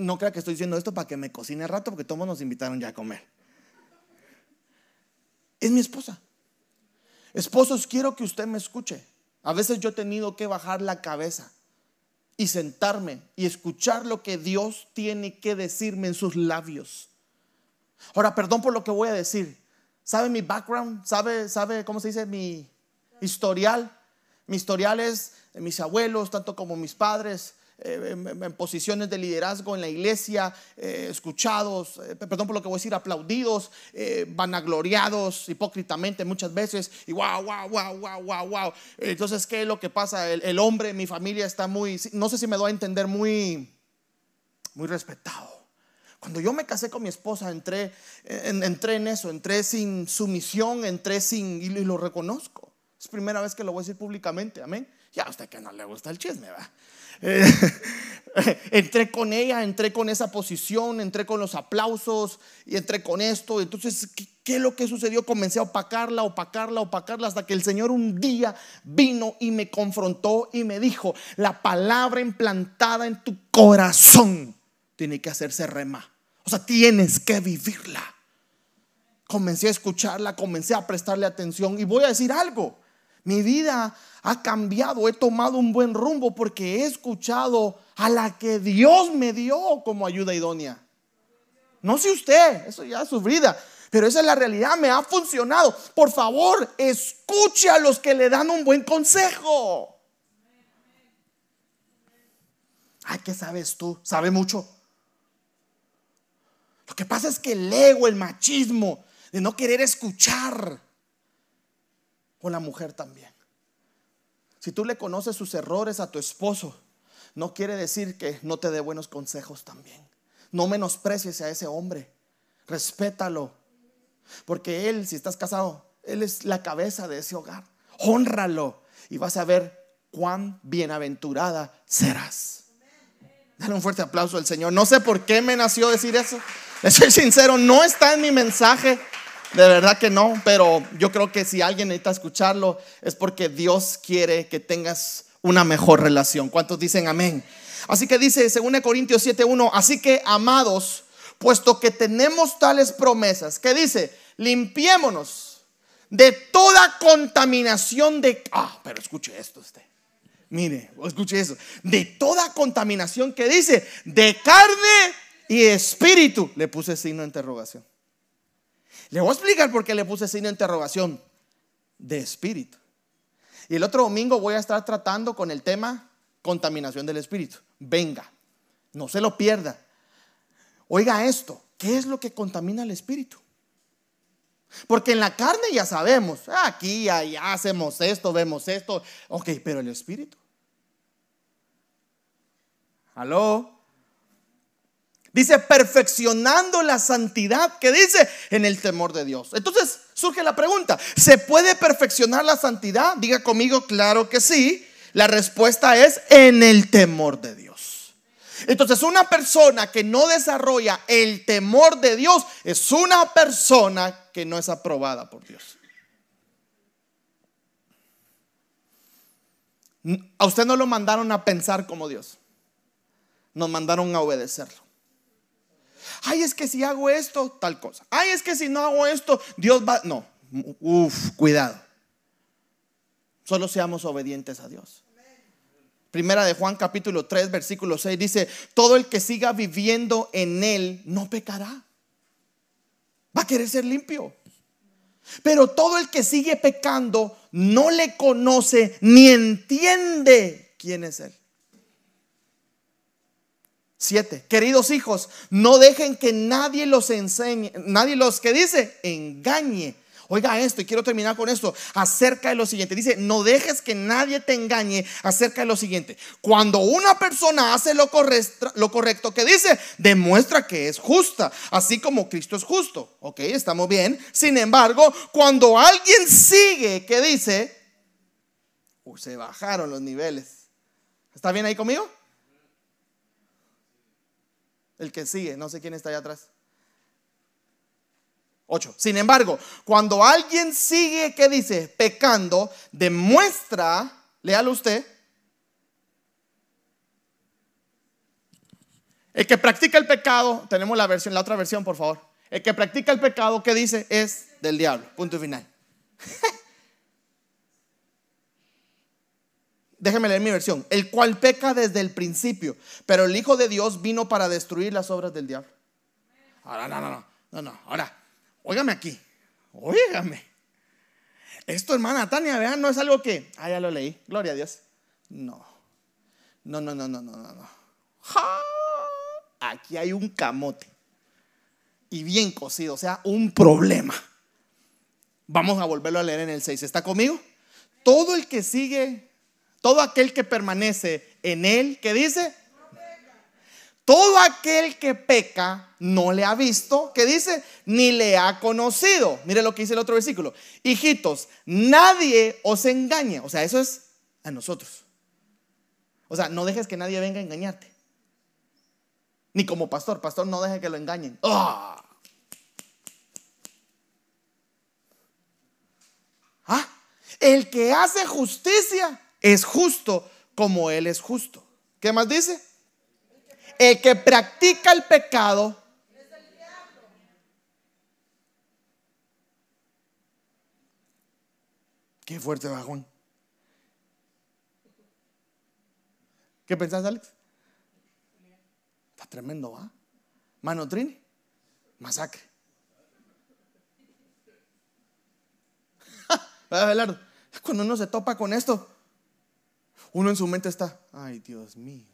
No crea que estoy diciendo esto para que me cocine rato, porque todos nos invitaron ya a comer. Es mi esposa. Esposos, quiero que usted me escuche. A veces yo he tenido que bajar la cabeza y sentarme y escuchar lo que Dios tiene que decirme en sus labios. Ahora, perdón por lo que voy a decir. ¿Sabe mi background? ¿Sabe, sabe cómo se dice mi historial? Mi historial es mis abuelos, tanto como mis padres, eh, en, posiciones de liderazgo en la iglesia, eh, escuchados, eh, perdón por lo que voy a decir, aplaudidos, vanagloriados hipócritamente muchas veces, y wow, wow, wow, wow, wow, wow. Entonces, ¿qué es lo que pasa? El, hombre, mi familia está muy, no sé si me doy a entender, muy, muy respetado. Cuando yo me casé con mi esposa, entré, entré en eso, entré sin sumisión, entré sin, y lo reconozco. Es primera vez que lo voy a decir públicamente, amén. Ya a usted que no le gusta el chisme, va. [LAUGHS] entré con ella, entré con esa posición, entré con los aplausos y entré con esto. Entonces, ¿qué, es lo que sucedió? Comencé a opacarla, opacarla, opacarla, hasta que el Señor un día vino y me confrontó y me dijo, la palabra implantada en tu corazón tiene que hacerse rema. O sea, tienes que vivirla. Comencé a escucharla, comencé a prestarle atención y voy a decir algo. Mi vida ha cambiado, he tomado un buen rumbo porque he escuchado a la que Dios me dio como ayuda idónea. No sé usted, eso ya es su vida, pero esa es la realidad, me ha funcionado. Por favor, escuche a los que le dan un buen consejo. Ay, ¿qué sabes tú? ¿Sabe mucho? Lo que pasa es que el ego, el machismo, de no querer escuchar, con la mujer también. Si tú le conoces sus errores a tu esposo, no quiere decir que no te dé buenos consejos también. No menosprecies a ese hombre. Respétalo. Porque él, si estás casado, él es la cabeza de ese hogar. Honralo y vas a ver cuán bienaventurada serás. Dale un fuerte aplauso al Señor. No sé por qué me nació decir eso. Le soy sincero, no está en mi mensaje. De verdad que no, pero yo creo que si alguien necesita escucharlo es porque Dios quiere que tengas una mejor relación. ¿Cuántos dicen amén? Así que dice, según Corintios 7:1, así que amados, puesto que tenemos tales promesas, que dice, limpiémonos de toda contaminación de... Ah, pero escuche esto usted. Mire, escuche eso. De toda contaminación que dice, de carne y espíritu. Le puse signo de interrogación. Le voy a explicar por qué le puse signo de interrogación de espíritu. Y el otro domingo voy a estar tratando con el tema contaminación del espíritu. Venga, no se lo pierda. Oiga esto, ¿qué es lo que contamina el espíritu? Porque en la carne ya sabemos, aquí, allá hacemos esto, vemos esto. Ok, pero el espíritu. ¿Aló? Dice, perfeccionando la santidad, que dice en el temor de Dios. Entonces surge la pregunta, ¿se puede perfeccionar la santidad? Diga conmigo, claro que sí. La respuesta es en el temor de Dios. Entonces una persona que no desarrolla el temor de Dios es una persona que no es aprobada por Dios. A usted no lo mandaron a pensar como Dios, nos mandaron a obedecerlo. Ay, es que si hago esto, tal cosa. Ay, es que si no hago esto, Dios va. No, uf, cuidado. Solo seamos obedientes a Dios. Primera de Juan capítulo 3 versículo 6 dice, todo el que siga viviendo en él no pecará. Va a querer ser limpio. Pero todo el que sigue pecando no le conoce ni entiende quién es él. Siete, queridos hijos, no dejen que nadie los enseñe, nadie los que dice, engañe. Oiga esto y quiero terminar con esto acerca de lo siguiente. Dice, no dejes que nadie te engañe acerca de lo siguiente. Cuando una persona hace lo correcto que dice, demuestra que es justa, así como Cristo es justo. Ok, estamos bien. Sin embargo, cuando alguien sigue que dice, se bajaron los niveles. ¿Está bien ahí conmigo? El que sigue, no sé quién está allá atrás. 8. Sin embargo, cuando alguien sigue, ¿qué dice? Pecando, demuestra, léalo usted, el que practica el pecado, tenemos la versión, la otra versión, por favor. El que practica el pecado, ¿qué dice? Es del diablo. Punto final. [LAUGHS] Déjeme leer mi versión. El cual peca desde el principio, pero el Hijo de Dios vino para destruir las obras del diablo. Ahora, no, no, no, no, no. Ahora, óigame aquí. Óigame. Esto, hermana Tania, vean, no es algo que, ah, ya lo leí. Gloria a Dios. No. No, no, no, no, no, no. Aquí hay un camote y bien cocido, o sea, un problema. Vamos a volverlo a leer en el 6. ¿Está conmigo? Todo el que sigue, todo aquel que permanece en él, ¿qué dice? Todo aquel que peca no le ha visto, ¿qué dice? Ni le ha conocido. Mire lo que dice el otro versículo. Hijitos, nadie os engaña. O sea, eso es a nosotros. O sea, no dejes que nadie venga a engañarte. Ni como pastor, pastor, no deje que lo engañen. ¡Ah! ¿Ah? El que hace justicia es justo como Él es justo. ¿Qué más dice? El que practica el pecado Qué fuerte bajón. ¿Qué pensás, Alex? Está tremendo, ¿va? Mano Trini, masacre. [LAUGHS] Cuando uno se topa con esto, uno en su mente está, ay Dios mío.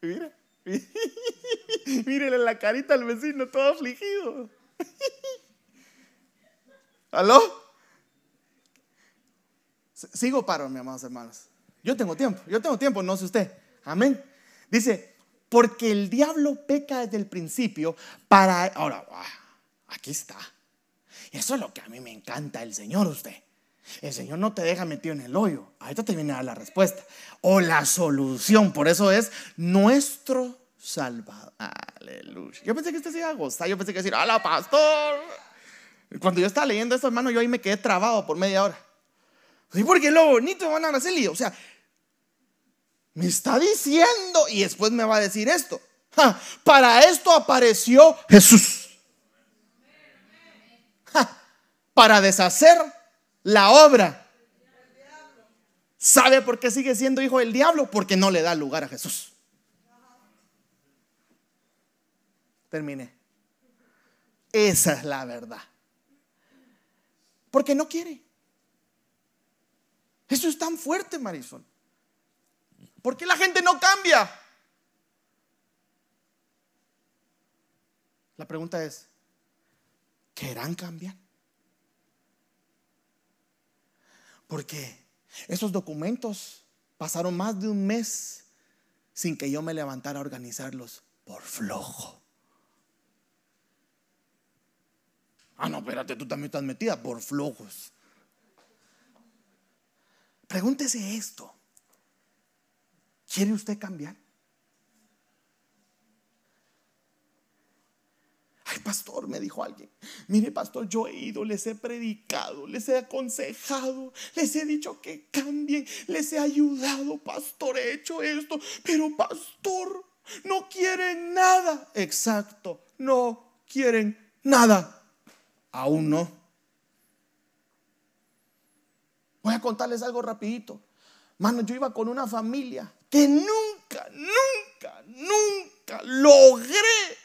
Mire, [LAUGHS] mírele la carita al vecino, todo afligido. [LAUGHS] ¿Aló? Sigo paro, mis amados hermanos. Yo tengo tiempo, yo tengo tiempo, no sé usted. Amén. Dice, porque el diablo peca desde el principio para... Ahora, aquí está. Eso es lo que a mí me encanta el Señor usted. El Señor no te deja metido en el hoyo. Ahorita te viene a la respuesta. O la solución. Por eso es nuestro Salvador. Aleluya. Yo pensé que usted se iba a gozar. Yo pensé que decir, ¡Hala, pastor! Cuando yo estaba leyendo esto, hermano, yo ahí me quedé trabado por media hora. ¿Y porque lo bonito a hacer lío? O sea, me está diciendo y después me va a decir esto. para esto apareció Jesús. para deshacer la obra. ¿Sabe por qué sigue siendo hijo del diablo? Porque no le da lugar a Jesús. Terminé. Esa es la verdad. Porque no quiere. Eso es tan fuerte, Marisol. ¿Por qué la gente no cambia? La pregunta es, ¿querrán cambiar? Porque esos documentos pasaron más de un mes sin que yo me levantara a organizarlos por flojo. Ah, no, espérate, tú también estás metida por flojos. Pregúntese esto. ¿Quiere usted cambiar? Pastor, me dijo alguien. Mire, pastor, yo he ido, les he predicado, les he aconsejado, les he dicho que cambien, les he ayudado, pastor, he hecho esto, pero pastor, no quieren nada. Exacto, no quieren nada. Aún no. Voy a contarles algo rapidito. Mano, yo iba con una familia que nunca, nunca, nunca logré,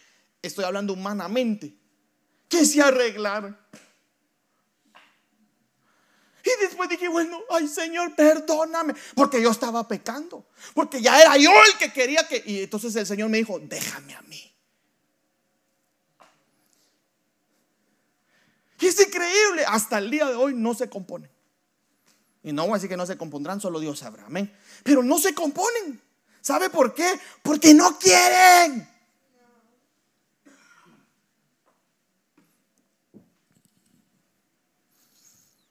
estoy hablando humanamente, que se arreglaran. Y después dije, bueno, ay Señor, perdóname, porque yo estaba pecando, porque ya era yo el que quería que... Y entonces el Señor me dijo, déjame a mí. Y es increíble, hasta el día de hoy no se componen. Y no voy a decir que no se compondrán, solo Dios sabrá, amén. Pero no se componen. ¿Sabe por qué? Porque no quieren.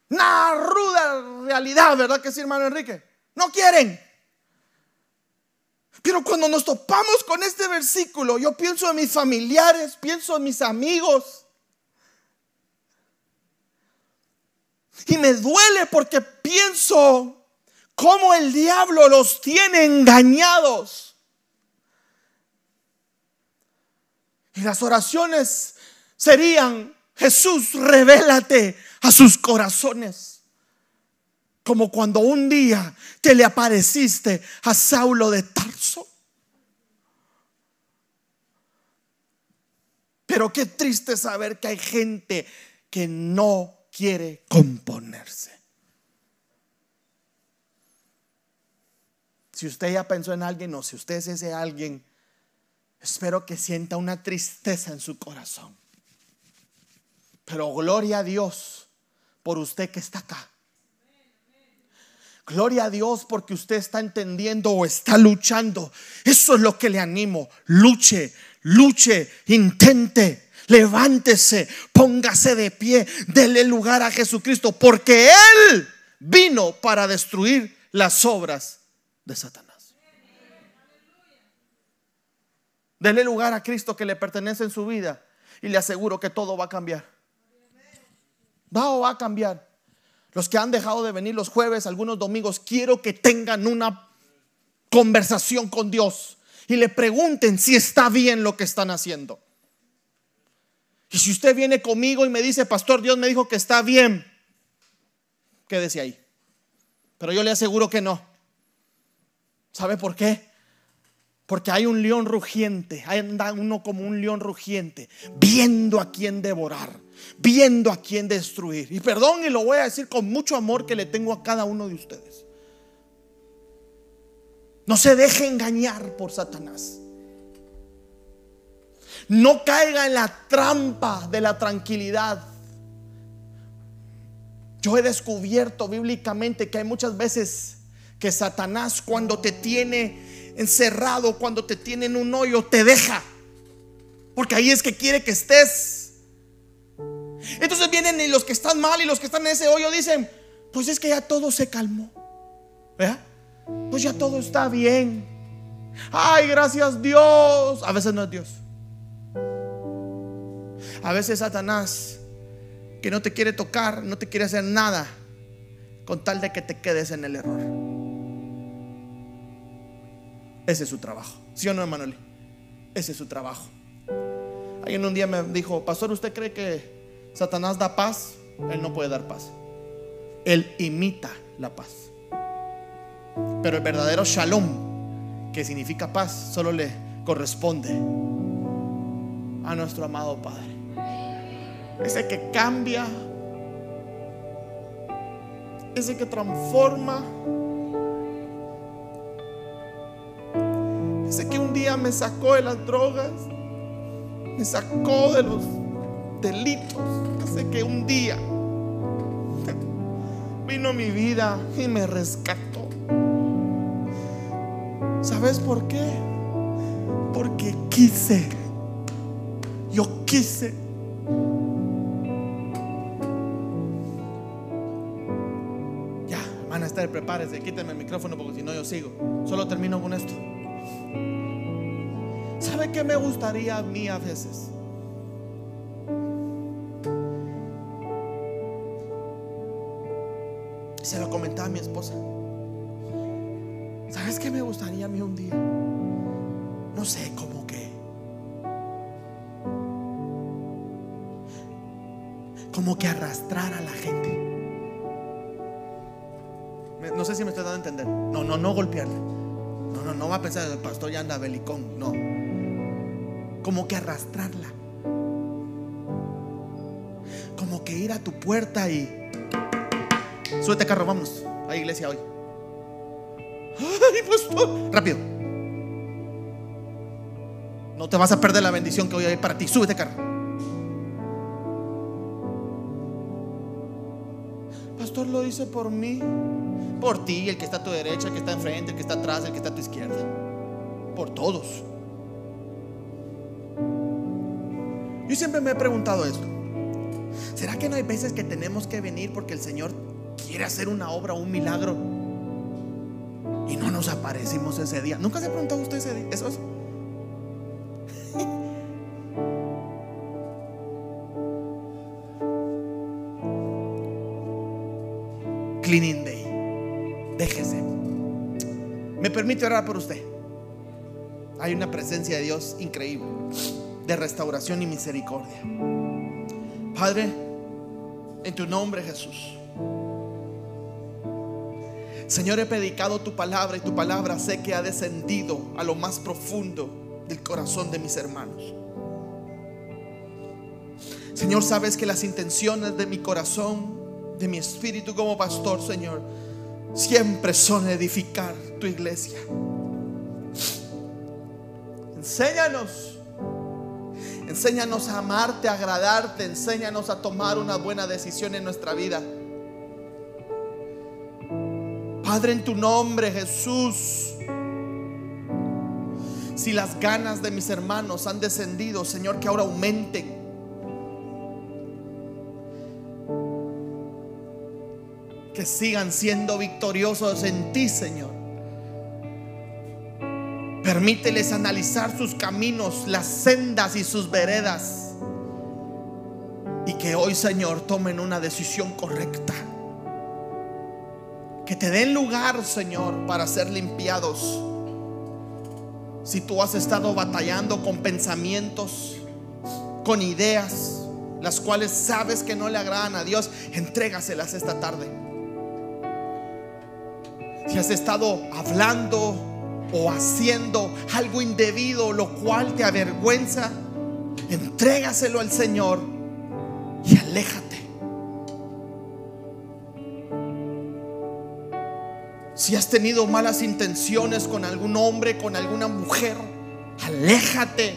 Una ruda realidad, ¿verdad que sí, hermano Enrique? No quieren. Pero cuando nos topamos con este versículo, yo pienso en mis familiares, pienso en mis amigos. Y me duele porque pienso cómo el diablo los tiene engañados. Y las oraciones serían, Jesús, revélate a sus corazones. Como cuando un día te le apareciste a Saulo de Tarso. Pero qué triste saber que hay gente que no quiere componerse. Si usted ya pensó en alguien o si usted es ese alguien, espero que sienta una tristeza en su corazón. Pero gloria a Dios por usted que está acá. Gloria a Dios porque usted está entendiendo o está luchando. Eso es lo que le animo. Luche, luche, intente, levántese, póngase de pie, dele lugar a Jesucristo porque Él vino para destruir las obras de Satanás. Dele lugar a Cristo que le pertenece en su vida y le aseguro que todo va a cambiar. Va o va a cambiar. Los que han dejado de venir los jueves, algunos domingos, quiero que tengan una conversación con Dios y le pregunten si está bien lo que están haciendo. Y si usted viene conmigo y me dice, pastor, Dios me dijo que está bien, quédese ahí. Pero yo le aseguro que no. ¿Sabe por qué? Porque hay un león rugiente, anda uno como un león rugiente, viendo a quién devorar, viendo a quién destruir. Y perdón, y lo voy a decir con mucho amor que le tengo a cada uno de ustedes. No se deje engañar por Satanás. No caiga en la trampa de la tranquilidad. Yo he descubierto bíblicamente que hay muchas veces que Satanás cuando te tiene encerrado, cuando te tiene en un hoyo, te deja. Porque ahí es que quiere que estés. Entonces vienen los que están mal y los que están en ese hoyo dicen, pues es que ya todo se calmó. Pues ya todo está bien. Ay, gracias Dios. A veces no es Dios. A veces Satanás, que no te quiere tocar, no te quiere hacer nada, con tal de que te quedes en el error. Ese es su trabajo. ¿Sí o no, Emanuel? Ese es su trabajo. Alguien un día me dijo, pastor, ¿usted cree que Satanás da paz? Él no puede dar paz. Él imita la paz. Pero el verdadero shalom, que significa paz, solo le corresponde a nuestro amado Padre. Ese que cambia, ese que transforma Ese que un día me sacó de las drogas, me sacó de los delitos. Ese que un día vino mi vida y me rescató. ¿Sabes por qué? Porque quise. Yo quise. Ya, van a estar, prepárense, quítenme el micrófono porque si no yo sigo. Solo termino con esto. ¿Sabe qué me gustaría a mí a veces? A mí un día? No sé, cómo que. Como que arrastrar a la gente. No sé si me estoy dando a entender. No, no, no golpearle. No, no, no va a pensar el pastor ya anda belicón. No como que arrastrarla. Como que ir a tu puerta y... Súbete carro, vamos a iglesia hoy. Ay, pastor. Rápido. No te vas a perder la bendición que hoy hay para ti. Súbete carro. Pastor lo dice por mí, por ti, el que está a tu derecha, el que está enfrente, el que está atrás, el que está a tu izquierda. Por todos. Yo siempre me he preguntado esto. ¿Será que no hay veces que tenemos que venir porque el Señor quiere hacer una obra, un milagro? Aparecimos ese día. ¿Nunca se preguntó usted ese día? Eso es. [LAUGHS] Cleaning Day. Déjese. Me permite orar por usted. Hay una presencia de Dios increíble, de restauración y misericordia. Padre, en tu nombre Jesús. Señor, he predicado tu palabra y tu palabra sé que ha descendido a lo más profundo del corazón de mis hermanos. Señor, sabes que las intenciones de mi corazón, de mi espíritu como pastor, Señor, siempre son edificar tu iglesia. Enséñanos. Enséñanos a amarte, a agradarte. Enséñanos a tomar una buena decisión en nuestra vida. Padre, en tu nombre, Jesús. Si las ganas de mis hermanos han descendido, Señor, que ahora aumenten. Que sigan siendo victoriosos en ti, Señor. Permíteles analizar sus caminos, las sendas y sus veredas. Y que hoy, Señor, tomen una decisión correcta. Que te den lugar, Señor, para ser limpiados. Si tú has estado batallando con pensamientos, con ideas, las cuales sabes que no le agradan a Dios, entrégaselas esta tarde. Si has estado hablando o haciendo algo indebido, lo cual te avergüenza, entrégaselo al Señor y aléjate. Si has tenido malas intenciones con algún hombre, con alguna mujer, aléjate.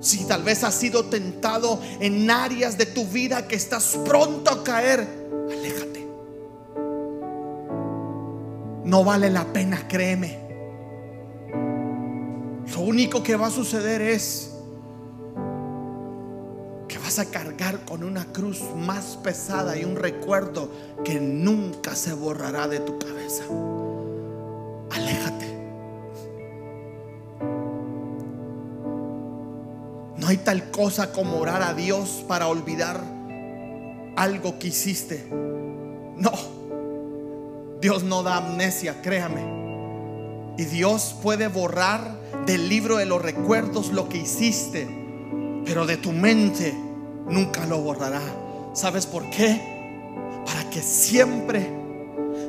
Si tal vez has sido tentado en áreas de tu vida que estás pronto a caer, aléjate. No vale la pena, créeme. Lo único que va a suceder es a cargar con una cruz más pesada y un recuerdo que nunca se borrará de tu cabeza. Aléjate. No hay tal cosa como orar a Dios para olvidar algo que hiciste. No. Dios no da amnesia, créame. Y Dios puede borrar del libro de los recuerdos lo que hiciste, pero de tu mente nunca lo borrará. ¿Sabes por qué? Para que siempre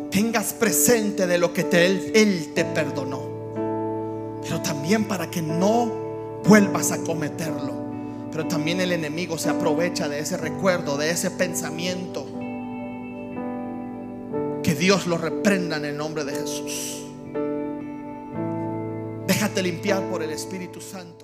tengas presente de lo que él, él te perdonó. Pero también para que no vuelvas a cometerlo. Pero también el enemigo se aprovecha de ese recuerdo, de ese pensamiento. Que Dios lo reprenda en el nombre de Jesús. Déjate limpiar por el Espíritu Santo.